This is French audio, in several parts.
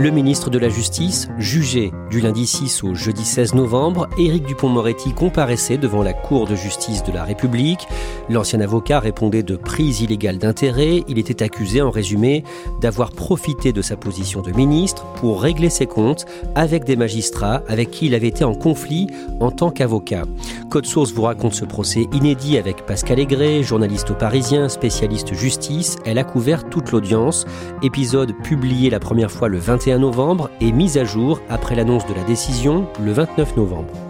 Le ministre de la Justice, jugé du lundi 6 au jeudi 16 novembre, Éric Dupont-Moretti comparaissait devant la Cour de justice de la République. L'ancien avocat répondait de prise illégale d'intérêt. Il était accusé, en résumé, d'avoir profité de sa position de ministre pour régler ses comptes avec des magistrats avec qui il avait été en conflit en tant qu'avocat. Code Source vous raconte ce procès inédit avec Pascal Aigret, journaliste au Parisien, spécialiste justice. Elle a couvert toute l'audience. Épisode publié la première fois le 21 novembre et mise à jour après l'annonce de la décision le 29 novembre.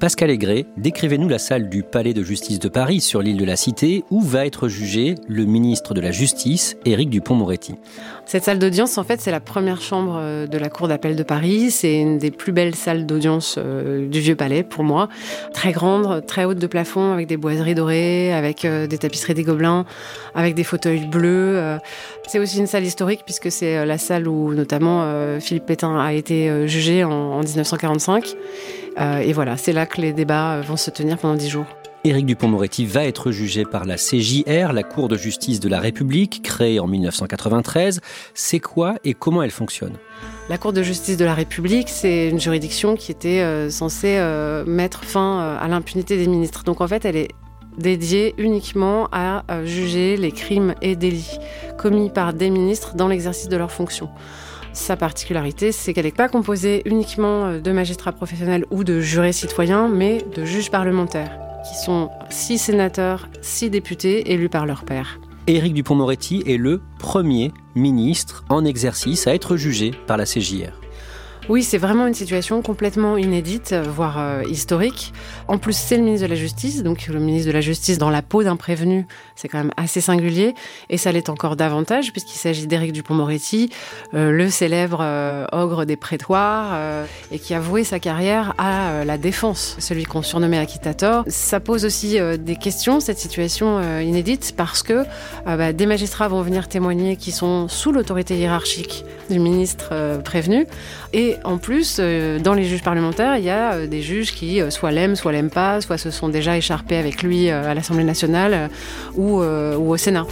Pascal Aigret, décrivez-nous la salle du Palais de justice de Paris sur l'île de la Cité où va être jugé le ministre de la Justice, Éric Dupont-Moretti. Cette salle d'audience, en fait, c'est la première chambre euh, de la Cour d'appel de Paris. C'est une des plus belles salles d'audience euh, du Vieux Palais pour moi. Très grande, très haute de plafond, avec des boiseries dorées, avec euh, des tapisseries des Gobelins, avec des fauteuils bleus. C'est aussi une salle historique puisque c'est la salle où notamment Philippe Pétain a été jugé en 1945. Et voilà, c'est là que les débats vont se tenir pendant dix jours. Éric Dupont-Moretti va être jugé par la CJR, la Cour de justice de la République, créée en 1993. C'est quoi et comment elle fonctionne? La Cour de justice de la République, c'est une juridiction qui était euh, censée euh, mettre fin euh, à l'impunité des ministres. Donc en fait, elle est dédiée uniquement à juger les crimes et délits commis par des ministres dans l'exercice de leurs fonctions. Sa particularité, c'est qu'elle n'est pas composée uniquement de magistrats professionnels ou de jurés citoyens, mais de juges parlementaires qui sont six sénateurs, six députés élus par leur père. Éric Dupont-Moretti est le premier ministre en exercice à être jugé par la CJR. Oui, c'est vraiment une situation complètement inédite, voire euh, historique. En plus, c'est le ministre de la Justice, donc le ministre de la Justice dans la peau d'un prévenu, c'est quand même assez singulier, et ça l'est encore davantage puisqu'il s'agit d'Éric Dupont-Moretti, euh, le célèbre euh, ogre des prétoires, et qui a voué sa carrière à la défense, celui qu'on surnommait Akitator. Ça pose aussi des questions, cette situation inédite, parce que bah, des magistrats vont venir témoigner qui sont sous l'autorité hiérarchique du ministre prévenu, en plus, euh, dans les juges parlementaires, il y a euh, des juges qui euh, soit l'aiment, soit l'aiment pas, soit se sont déjà écharpés avec lui à l'Assemblée nationale ou, ou au Sénat.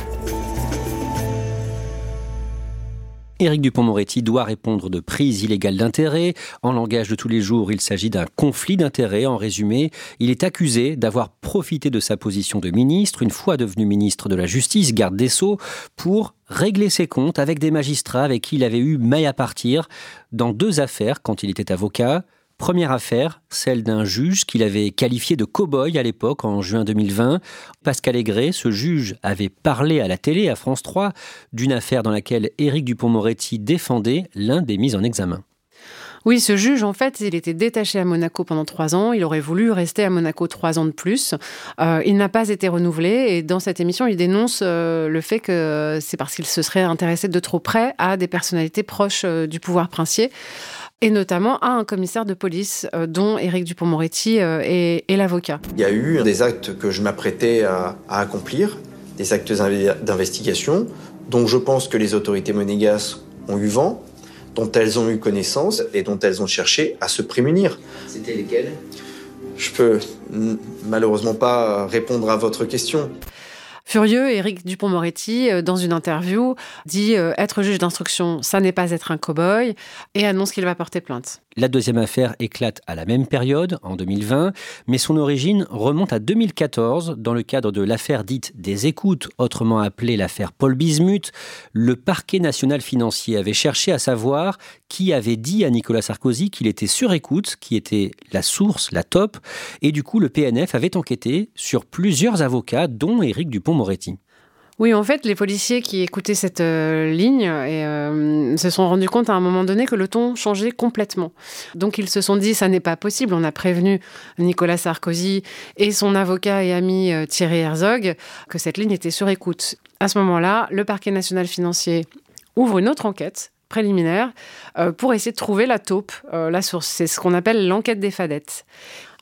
Éric Dupont-Moretti doit répondre de prise illégale d'intérêt. En langage de tous les jours, il s'agit d'un conflit d'intérêts. En résumé, il est accusé d'avoir profité de sa position de ministre, une fois devenu ministre de la Justice, garde des Sceaux, pour régler ses comptes avec des magistrats avec qui il avait eu maille à partir dans deux affaires quand il était avocat. Première affaire, celle d'un juge qu'il avait qualifié de cow-boy à l'époque, en juin 2020. Pascal Aigret, ce juge, avait parlé à la télé, à France 3, d'une affaire dans laquelle Éric Dupont-Moretti défendait l'un des mis en examen. Oui, ce juge, en fait, il était détaché à Monaco pendant trois ans. Il aurait voulu rester à Monaco trois ans de plus. Euh, il n'a pas été renouvelé. Et dans cette émission, il dénonce euh, le fait que c'est parce qu'il se serait intéressé de trop près à des personnalités proches euh, du pouvoir princier et notamment à un commissaire de police euh, dont Éric Dupont-Moretti euh, est, l'avocat. Il y a eu des actes que je m'apprêtais à, accomplir, des actes d'investigation, dont je pense que les autorités monégasques ont eu vent, dont elles ont eu connaissance et dont elles ont cherché à se prémunir. C'était lesquels? Je peux malheureusement pas répondre à votre question. Furieux, Éric Dupont-Moretti, euh, dans une interview, dit euh, être juge d'instruction, ça n'est pas être un cow-boy, et annonce qu'il va porter plainte. La deuxième affaire éclate à la même période, en 2020, mais son origine remonte à 2014 dans le cadre de l'affaire dite des écoutes, autrement appelée l'affaire Paul Bismuth. Le parquet national financier avait cherché à savoir qui avait dit à Nicolas Sarkozy qu'il était sur écoute, qui était la source, la top, et du coup le PNF avait enquêté sur plusieurs avocats, dont Éric Dupont-Moretti. Oui, en fait, les policiers qui écoutaient cette euh, ligne euh, se sont rendus compte à un moment donné que le ton changeait complètement. Donc ils se sont dit, ça n'est pas possible. On a prévenu Nicolas Sarkozy et son avocat et ami euh, Thierry Herzog que cette ligne était sur écoute. À ce moment-là, le parquet national financier ouvre une autre enquête préliminaire pour essayer de trouver la taupe, la source. C'est ce qu'on appelle l'enquête des fadettes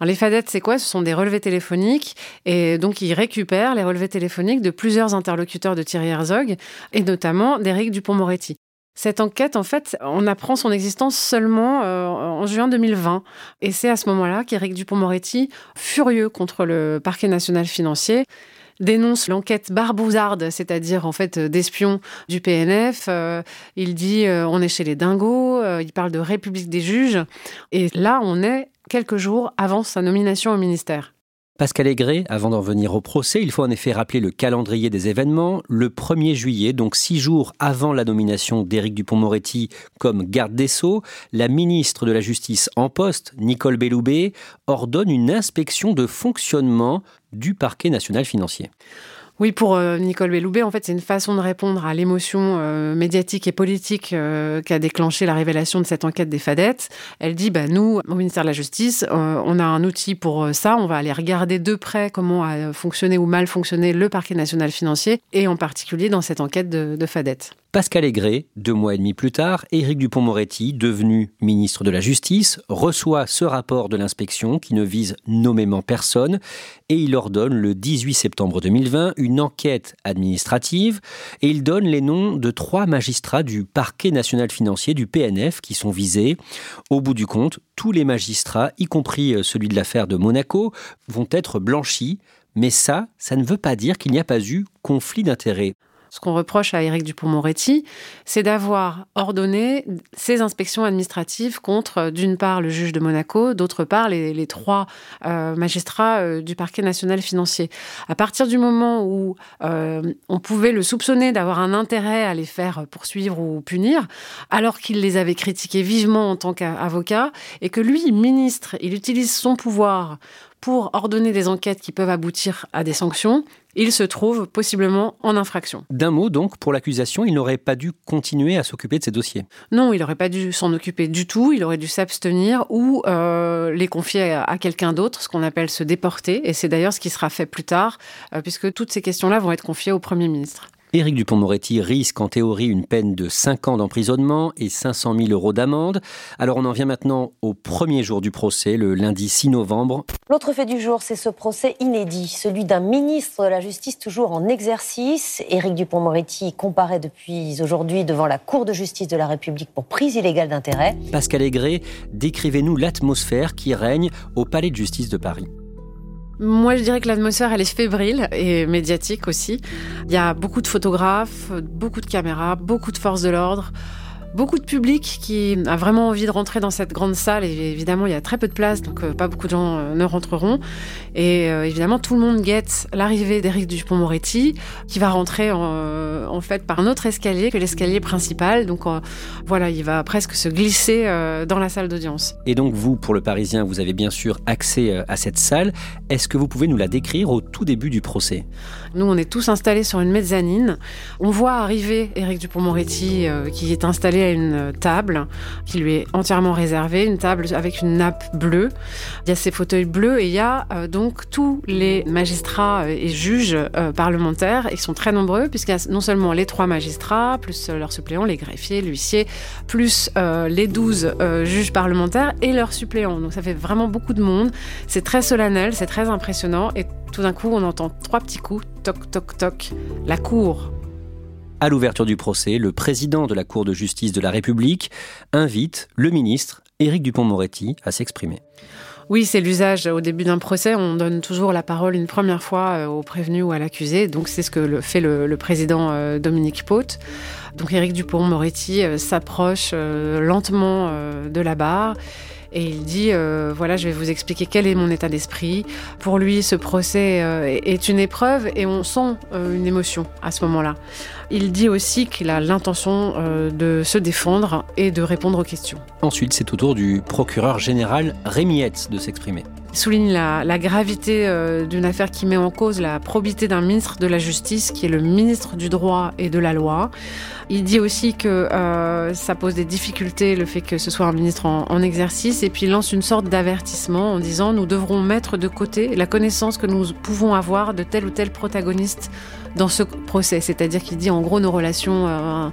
les fadettes, c'est quoi? Ce sont des relevés téléphoniques et donc ils récupèrent les relevés téléphoniques de plusieurs interlocuteurs de Thierry Herzog et notamment d'Éric Dupont-Moretti. Cette enquête, en fait, on apprend son existence seulement euh, en juin 2020. Et c'est à ce moment-là qu'Éric Dupont-Moretti, furieux contre le parquet national financier, dénonce l'enquête barbouzarde, c'est-à-dire en fait d'espions du PNF. Euh, il dit euh, on est chez les dingos, il parle de République des juges. Et là, on est quelques jours avant sa nomination au ministère. Pascal Aigret, avant d'en venir au procès, il faut en effet rappeler le calendrier des événements. Le 1er juillet, donc six jours avant la nomination d'Éric Dupont-Moretti comme garde des Sceaux, la ministre de la Justice en poste, Nicole Belloubet, ordonne une inspection de fonctionnement du parquet national financier. Oui, pour euh, Nicole Belloubet, en fait, c'est une façon de répondre à l'émotion euh, médiatique et politique euh, qu'a déclenché la révélation de cette enquête des fadettes. Elle dit, bah, nous, au ministère de la Justice, on a un outil pour ça. On va aller regarder de près comment a fonctionné ou mal fonctionné le parquet national financier, et en particulier dans cette enquête de, de fadettes. Pascal Aigret, deux mois et demi plus tard, Éric Dupont-Moretti, devenu ministre de la Justice, reçoit ce rapport de l'inspection qui ne vise nommément personne et il ordonne le 18 septembre 2020 une enquête administrative et il donne les noms de trois magistrats du parquet national financier du PNF qui sont visés. Au bout du compte, tous les magistrats, y compris euh, celui de l'affaire de Monaco, vont être blanchis. Mais ça, ça ne veut pas dire qu'il n'y a pas eu conflit d'intérêts. Ce qu'on reproche à Éric Dupont-Moretti, c'est d'avoir ordonné ces inspections administratives contre, d'une part, le juge de Monaco, d'autre part, les, trois euh, magistrats euh, du parquet national financier. À partir du moment où euh, on pouvait le soupçonner d'avoir un intérêt à les faire poursuivre ou punir, alors qu'il les avait critiqués vivement en tant qu'avocat, et que lui, ministre, il utilise son pouvoir pour ordonner des enquêtes qui peuvent aboutir à des sanctions, il se trouve possiblement en infraction. D'un mot donc, pour l'accusation, il n'aurait pas dû continuer à s'occuper de ces dossiers Non, il n'aurait pas dû s'en occuper du tout, il aurait dû s'abstenir ou euh, les confier à, quelqu'un d'autre, ce qu'on appelle se déporter, et c'est d'ailleurs ce qui sera fait plus tard, euh, puisque toutes ces questions-là vont être confiées au Premier ministre. Éric Dupont-Moretti risque en théorie une peine de 5 ans d'emprisonnement et 500 000 euros d'amende. Alors on en vient maintenant au premier jour du procès, le lundi 6 novembre. L'autre fait du jour, c'est ce procès inédit, celui d'un ministre de la Justice toujours en exercice. Éric Dupont-Moretti comparaît depuis aujourd'hui devant la Cour de justice de la République pour prise illégale d'intérêt. Pascal Aigret, décrivez-nous l'atmosphère qui règne au Palais de justice de Paris. Moi, je dirais que l'atmosphère, elle est fébrile et médiatique aussi. Il y a beaucoup de photographes, beaucoup de caméras, beaucoup de forces de l'ordre beaucoup de public qui a vraiment envie de rentrer dans cette grande salle. Et évidemment, il y a très peu de place, donc euh, pas beaucoup de gens euh, ne rentreront. Et euh, évidemment, tout le monde guette l'arrivée d'Éric Dupont-Moretti, qui va rentrer en, fait par un autre escalier que l'escalier principal. Donc voilà, il va presque se glisser dans la salle d'audience. Et donc vous, pour le Parisien, vous avez bien sûr accès à cette salle. Est-ce que vous pouvez nous la décrire au tout début du procès? Nous, on est tous installés sur une mezzanine. On voit arriver Éric Dupont-Moretti, qui est installé à une table qui lui est entièrement réservée, une table avec une nappe bleue. Il y a ces fauteuils bleus et il y a euh, donc tous les magistrats et juges euh, parlementaires. Ils sont très nombreux puisqu'il y a non seulement les trois magistrats, plus leurs suppléants, les greffiers, l'huissier, plus euh, les douze juges parlementaires et leurs suppléants. Donc ça fait vraiment beaucoup de monde. C'est très solennel, c'est très impressionnant et tout d'un coup on entend trois petits coups, toc toc toc, la cour à l'ouverture du procès, le président de la Cour de justice de la République invite le ministre Éric Dupont-Moretti à s'exprimer. Oui, c'est l'usage. Au début d'un procès, on donne toujours la parole une première fois au prévenu ou à l'accusé. Donc c'est ce que fait le, président Dominique Pote. Donc Éric Dupont-Moretti s'approche lentement de la barre et il dit euh, voilà, je vais vous expliquer quel est mon état d'esprit. Pour lui, ce procès euh, est une épreuve et on sent euh, une émotion à ce moment-là. Il dit aussi qu'il a l'intention de se défendre et de répondre aux questions. Ensuite, c'est au tour du procureur général Rémi de s'exprimer. Il souligne la, la gravité d'une affaire qui met en cause la probité d'un ministre de la Justice, qui est le ministre du droit et de la loi. Il dit aussi que euh, ça pose des difficultés le fait que ce soit un ministre en, exercice et puis il lance une sorte d'avertissement en disant nous devrons mettre de côté la connaissance que nous pouvons avoir de tel ou tel protagoniste dans ce procès. C'est-à-dire qu'il dit en gros nos relations euh,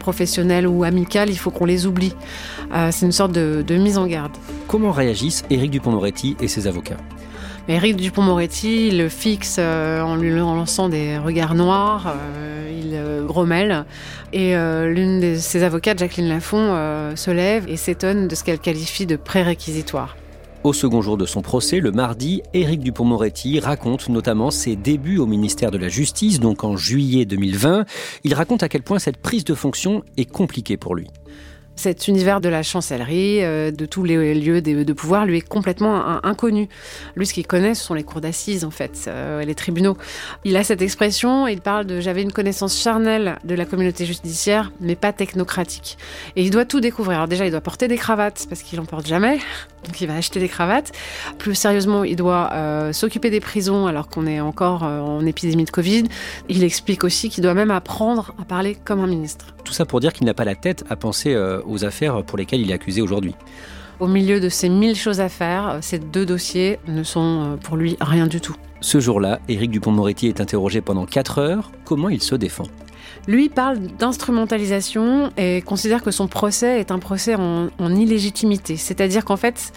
professionnelles ou amicales, il faut qu'on les oublie. Euh, c'est une sorte de, de mise en garde. Comment réagissent Éric Dupond-Moretti et ses avocats? Éric Dupont-Moretti le fixe en lui lançant des regards noirs, il grommelle. Et euh, l'une de ses avocates, Jacqueline Lafont, euh, se lève et s'étonne de ce qu'elle qualifie de pré-réquisitoire. Au second jour de son procès, le mardi, Éric Dupont-Moretti raconte notamment ses débuts au ministère de la Justice, donc en juillet 2020. Il raconte à quel point cette prise de fonction est compliquée pour lui. Cet univers de la chancellerie, euh, de tous les lieux de, pouvoir, lui est complètement inconnu. Lui, ce qu'il connaît, ce sont les cours d'assises, en fait, euh, les tribunaux. Il a cette expression, il parle de j'avais une connaissance charnelle de la communauté judiciaire, mais pas technocratique. Et il doit tout découvrir. Alors déjà, il doit porter des cravates, parce qu'il en porte jamais, donc il va acheter des cravates. Plus sérieusement, il doit euh, s'occuper des prisons, alors qu'on est encore en épidémie de Covid. Il explique aussi qu'il doit même apprendre à parler comme un ministre. Tout ça pour dire qu'il n'a pas la tête à penser euh, aux affaires pour lesquelles il est accusé aujourd'hui. Au milieu de ces mille choses à faire, euh, ces deux dossiers ne sont euh, pour lui rien du tout. Ce jour-là, Éric Dupont-Moretti est interrogé pendant 4 heures. Comment il se défend? Lui parle d'instrumentalisation et considère que son procès est un procès en, illégitimité. C'est-à-dire qu'en fait,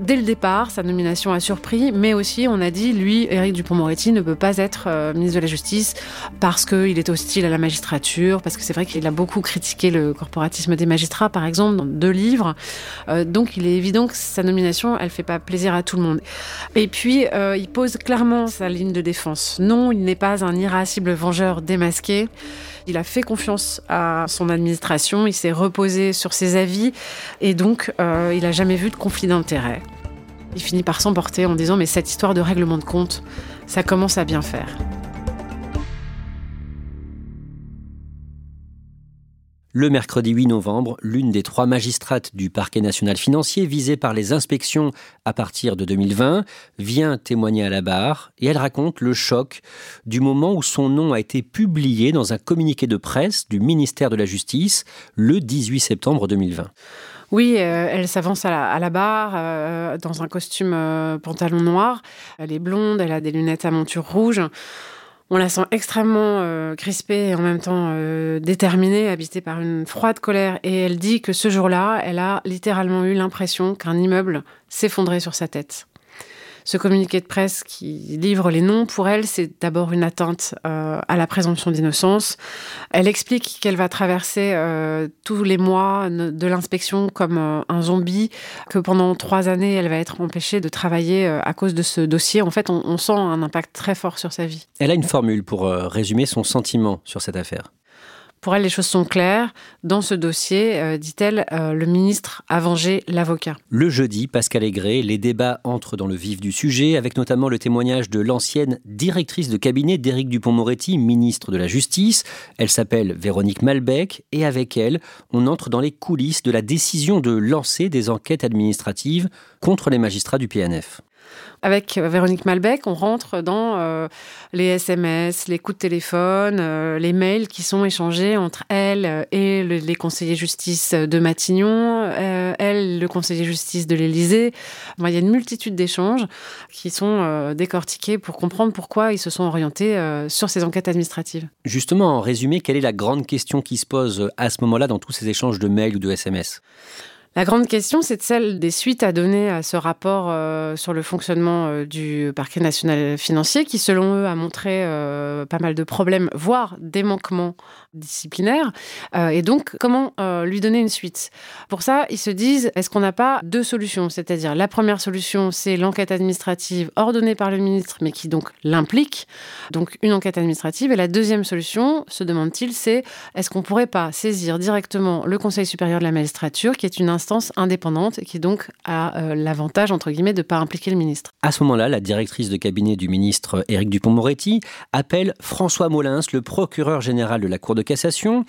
dès le départ, sa nomination a surpris, mais aussi on a dit, lui, Éric Dupont-Moretti, ne peut pas être euh, ministre de la Justice parce qu'il est hostile à la magistrature, parce que c'est vrai qu'il a beaucoup critiqué le corporatisme des magistrats, par exemple, dans deux livres. Euh, donc il est évident que sa nomination, elle fait pas plaisir à tout le monde. Et puis, euh, il pose clairement sa ligne de défense. Non, il n'est pas un irascible vengeur démasqué. Il a fait confiance à son administration, il s'est reposé sur ses avis et donc euh, il n'a jamais vu de conflit d'intérêts. Il finit par s'emporter en disant mais cette histoire de règlement de compte, ça commence à bien faire. Le mercredi 8 novembre, l'une des trois magistrates du parquet national financier visée par les inspections à partir de 2020 vient témoigner à la barre et elle raconte le choc du moment où son nom a été publié dans un communiqué de presse du ministère de la Justice le 18 septembre 2020. Oui, euh, elle s'avance à, la, barre euh, dans un costume euh, pantalon noir. Elle est blonde, elle a des lunettes à monture rouge. On la sent extrêmement euh, crispée et en même temps euh, déterminée, habitée par une froide colère. Et elle dit que ce jour-là, elle a littéralement eu l'impression qu'un immeuble s'effondrait sur sa tête ce communiqué de presse qui livre les noms, pour elle, c'est d'abord une atteinte euh, à la présomption d'innocence. Elle explique qu'elle va traverser euh, tous les mois de l'inspection comme euh, un zombie, que pendant trois années, elle va être empêchée de travailler à cause de ce dossier. En fait, on sent un impact très fort sur sa vie. Elle a une formule pour résumer son sentiment sur cette affaire. Pour elle, les choses sont claires. Dans ce dossier, euh, dit-elle, euh, le ministre a vengé l'avocat. Le jeudi, Pascal Aigret, les débats entrent dans le vif du sujet, avec notamment le témoignage de l'ancienne directrice de cabinet d'Éric Dupont-Moretti, ministre de la Justice. Elle s'appelle Véronique Malbec, et avec elle, on entre dans les coulisses de la décision de lancer des enquêtes administratives contre les magistrats du PNF. Avec Véronique Malbec, on rentre dans euh, les SMS, les coups de téléphone, euh, les mails qui sont échangés entre elle et les conseillers justice de Matignon, euh, elle, le conseiller justice de l'Élysée. il y a une multitude d'échanges qui sont décortiqués pour comprendre pourquoi ils se sont orientés sur ces enquêtes administratives. Justement, en résumé, quelle est la grande question qui se pose à ce moment-là dans tous ces échanges de mails ou de SMS La grande question, c'est celle des suites à donner à ce rapport euh, sur le fonctionnement euh, du parquet national financier, qui, selon eux, a montré euh, pas mal de problèmes, voire des manquements disciplinaires. et donc, comment lui donner une suite? Pour ça, ils se disent, est-ce qu'on n'a pas deux solutions? C'est-à-dire, la première solution, c'est l'enquête administrative ordonnée par le ministre, mais qui donc l'implique, donc une enquête administrative. Et la deuxième solution, se demande-t-il, c'est est-ce qu'on pourrait pas saisir directement le Conseil supérieur de la magistrature, qui est une instance indépendante qui donc a euh, l'avantage, entre guillemets, de ne pas impliquer le ministre. À ce moment-là, la directrice de cabinet du ministre Éric Dupont-Moretti appelle François Molins, le procureur général de la Cour de cassation.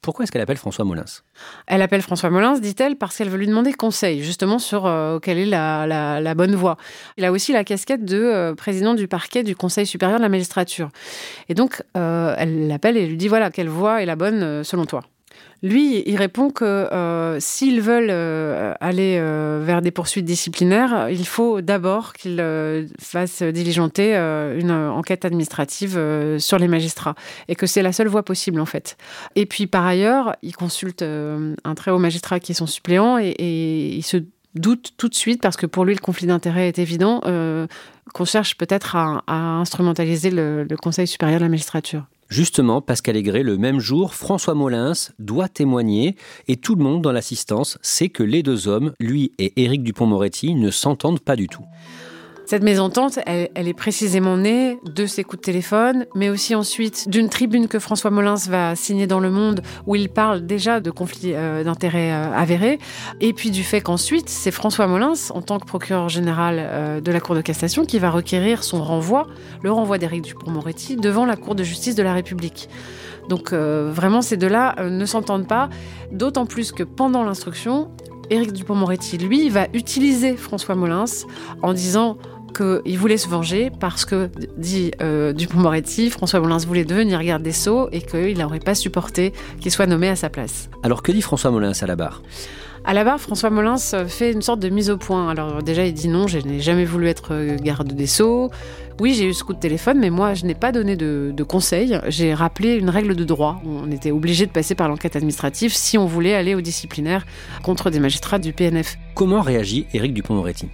Pourquoi est-ce qu'elle appelle François Molins? Elle appelle François Molins, dit-elle, parce qu'elle veut lui demander conseil, justement, sur euh, quelle est la, bonne voie. Il a aussi la casquette de euh, président du parquet du Conseil supérieur de la magistrature. Et donc, elle l'appelle et lui dit, voilà, quelle voie est la bonne selon toi? Lui, il répond que euh, s'ils veulent euh, aller euh, vers des poursuites disciplinaires, il faut d'abord qu'ils fassent diligenter une enquête administrative sur les magistrats et que c'est la seule voie possible en fait. Et puis par ailleurs, il consulte un très haut magistrat qui est son suppléant et, il se doute tout de suite parce que pour lui le conflit d'intérêt est évident qu'on cherche peut-être à, instrumentaliser le Conseil supérieur de la magistrature. Justement, Pascal Aigret, le même jour, François Molins doit témoigner et tout le monde dans l'assistance sait que les deux hommes, lui et Éric Dupont-Moretti, ne s'entendent pas du tout. Cette mésentente, elle, est précisément née de ces coups de téléphone, mais aussi ensuite d'une tribune que François Molins va signer dans Le Monde, où il parle déjà de conflits euh, d'intérêts euh, avérés, et puis du fait qu'ensuite, c'est François Molins, en tant que procureur général euh, de la Cour de cassation, qui va requérir son renvoi, le renvoi d'Éric Dupond-Moretti, devant la Cour de justice de la République. Donc vraiment, ces deux-là ne s'entendent pas, d'autant plus que pendant l'instruction, Éric Dupond-Moretti, lui, va utiliser François Molins en disant qu'il voulait se venger parce que, dit euh, Dupont-Moretti, François Molins voulait devenir garde des Sceaux et qu'il n'aurait pas supporté qu'il soit nommé à sa place. Alors que dit François Molins à la barre? À la barre, François Molins fait une sorte de mise au point. Alors déjà, il dit non, je n'ai jamais voulu être euh, garde des Sceaux. Oui, j'ai eu ce coup de téléphone, mais moi, je n'ai pas donné de, de conseils. J'ai rappelé une règle de droit. On était obligé de passer par l'enquête administrative si on voulait aller au disciplinaire contre des magistrats du PNF. Comment réagit Éric Dupond-Moretti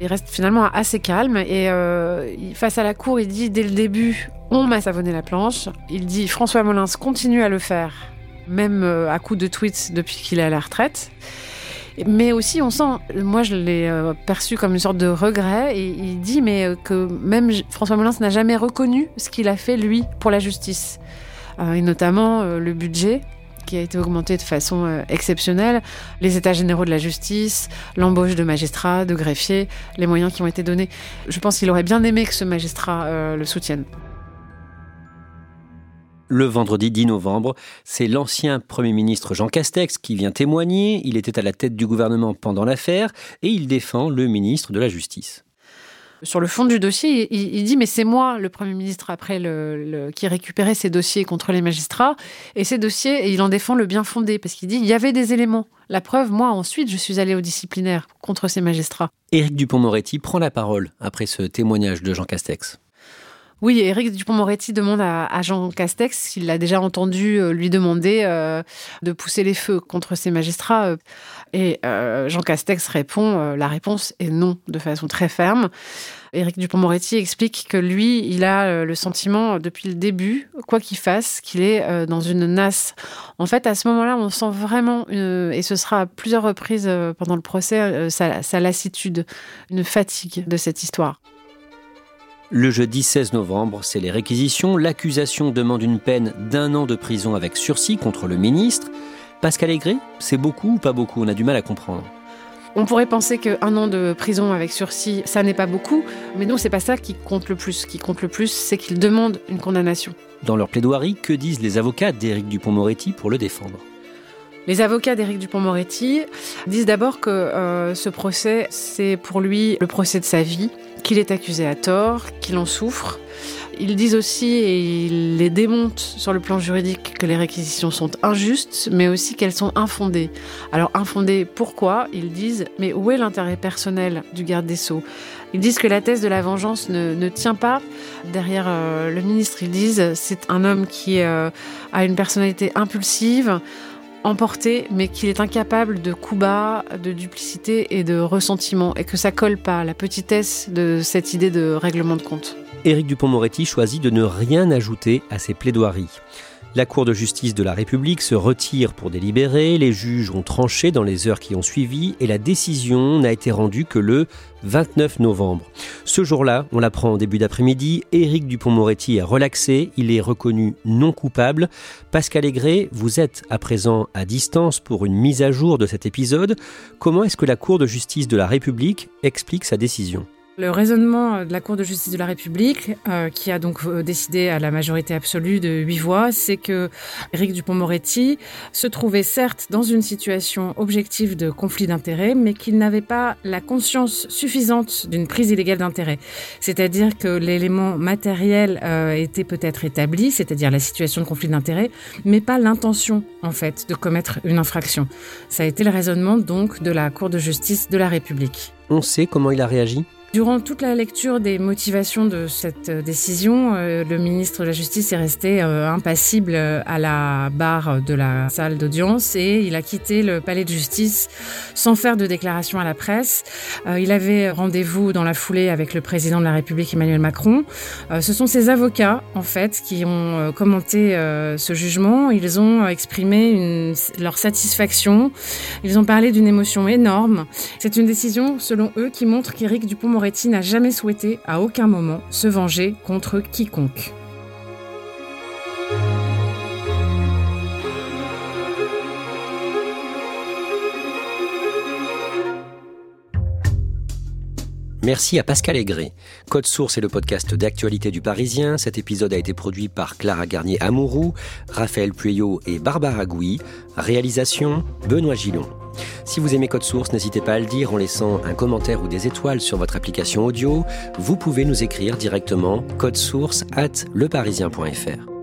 il reste finalement assez calme et euh, face à la cour, il dit dès le début on m'a savonné la planche. Il dit François Molins continue à le faire, même euh, à coup de tweets depuis qu'il est à la retraite. Mais aussi, on sent, moi je l'ai euh, perçu comme une sorte de regret, et il dit mais que même François Molins n'a jamais reconnu ce qu'il a fait lui pour la justice, et notamment le budget qui a été augmenté de façon euh, exceptionnelle, les états généraux de la justice, l'embauche de magistrats, de greffiers, les moyens qui ont été donnés. Je pense qu'il aurait bien aimé que ce magistrat euh, le soutienne. Le vendredi 10 novembre, c'est l'ancien Premier ministre Jean Castex qui vient témoigner. Il était à la tête du gouvernement pendant l'affaire et il défend le ministre de la Justice sur le fond du dossier, il, dit mais c'est moi le Premier ministre après qui récupérait ces dossiers contre les magistrats et ces dossiers et il en défend le bien fondé parce qu'il dit il y avait des éléments. La preuve, moi ensuite je suis allé au disciplinaire contre ces magistrats. Éric Dupont-Moretti prend la parole après ce témoignage de Jean Castex. Oui, Éric Dupont-Moretti demande à, Jean Castex s'il l'a déjà entendu euh, lui demander euh, de pousser les feux contre ces magistrats. Euh, et Jean Castex répond, la réponse est non, de façon très ferme. Éric Dupont-Moretti explique que lui, il a le sentiment depuis le début, quoi qu'il fasse, qu'il est dans une nasse. En fait, à ce moment-là, on sent vraiment, et ce sera à plusieurs reprises pendant le procès, sa lassitude, une fatigue de cette histoire. Le jeudi 16 novembre, c'est les réquisitions. L'accusation demande une peine d'un an de prison avec sursis contre le ministre. Pascal Aigret, c'est beaucoup ou pas beaucoup? On a du mal à comprendre. On pourrait penser qu'un an de prison avec sursis, ça n'est pas beaucoup, mais non, c'est pas ça qui compte le plus. Ce qui compte le plus, c'est qu'il demande une condamnation. Dans leur plaidoirie, que disent les avocats d'Éric Dupont-Moretti pour le défendre? Les avocats d'Éric Dupont-Moretti disent d'abord que euh, ce procès, c'est pour lui le procès de sa vie, qu'il est accusé à tort, qu'il en souffre. Ils disent aussi, et ils les démontent sur le plan juridique, que les réquisitions sont injustes, mais aussi qu'elles sont infondées. Alors infondées, pourquoi? Ils disent, mais où est l'intérêt personnel du garde des Sceaux? Ils disent que la thèse de la vengeance ne, tient pas. Derrière euh, le ministre, ils disent, c'est un homme qui euh, a une personnalité impulsive, emporté, mais qu'il est incapable de coups bas, de duplicité et de ressentiment, et que ça colle pas la petitesse de cette idée de règlement de compte. Éric Dupont-Moretti choisit de ne rien ajouter à ses plaidoiries. La Cour de justice de la République se retire pour délibérer, les juges ont tranché dans les heures qui ont suivi et la décision n'a été rendue que le 29 novembre. Ce jour-là, on l'apprend en début d'après-midi, Éric Dupont-Moretti est relaxé, il est reconnu non coupable. Pascal Aigret, vous êtes à présent à distance pour une mise à jour de cet épisode. Comment est-ce que la Cour de justice de la République explique sa décision? Le raisonnement de la Cour de justice de la République, euh, qui a donc euh, décidé à la majorité absolue de huit voix, c'est que Éric Dupont-Moretti se trouvait certes dans une situation objective de conflit d'intérêts, mais qu'il n'avait pas la conscience suffisante d'une prise illégale d'intérêt. C'est-à-dire que l'élément matériel euh, était peut-être établi, c'est-à-dire la situation de conflit d'intérêts, mais pas l'intention en fait de commettre une infraction. Ça a été le raisonnement donc de la Cour de justice de la République. On sait comment il a réagi? Durant toute la lecture des motivations de cette euh, décision, euh, le ministre de la Justice est resté euh, impassible à la barre de la salle d'audience et il a quitté le palais de justice sans faire de déclaration à la presse. Il avait rendez-vous dans la foulée avec le président de la République Emmanuel Macron. Ce sont ses avocats, en fait, qui ont commenté ce jugement. Ils ont exprimé leur satisfaction. Ils ont parlé d'une émotion énorme. C'est une décision, selon eux, qui montre qu'Éric Dupont-Moretti n'a jamais souhaité à aucun moment se venger contre quiconque. Merci à Pascal Aigret. Code Source est le podcast d'actualité du Parisien. Cet épisode a été produit par Clara Garnier-Amouroux, Raphaël Pueyo et Barbara Gouy. Réalisation, Benoît Gillon. Si vous aimez Code Source, n'hésitez pas à le dire en laissant un commentaire ou des étoiles sur votre application audio. Vous pouvez nous écrire directement source at leparisien.fr.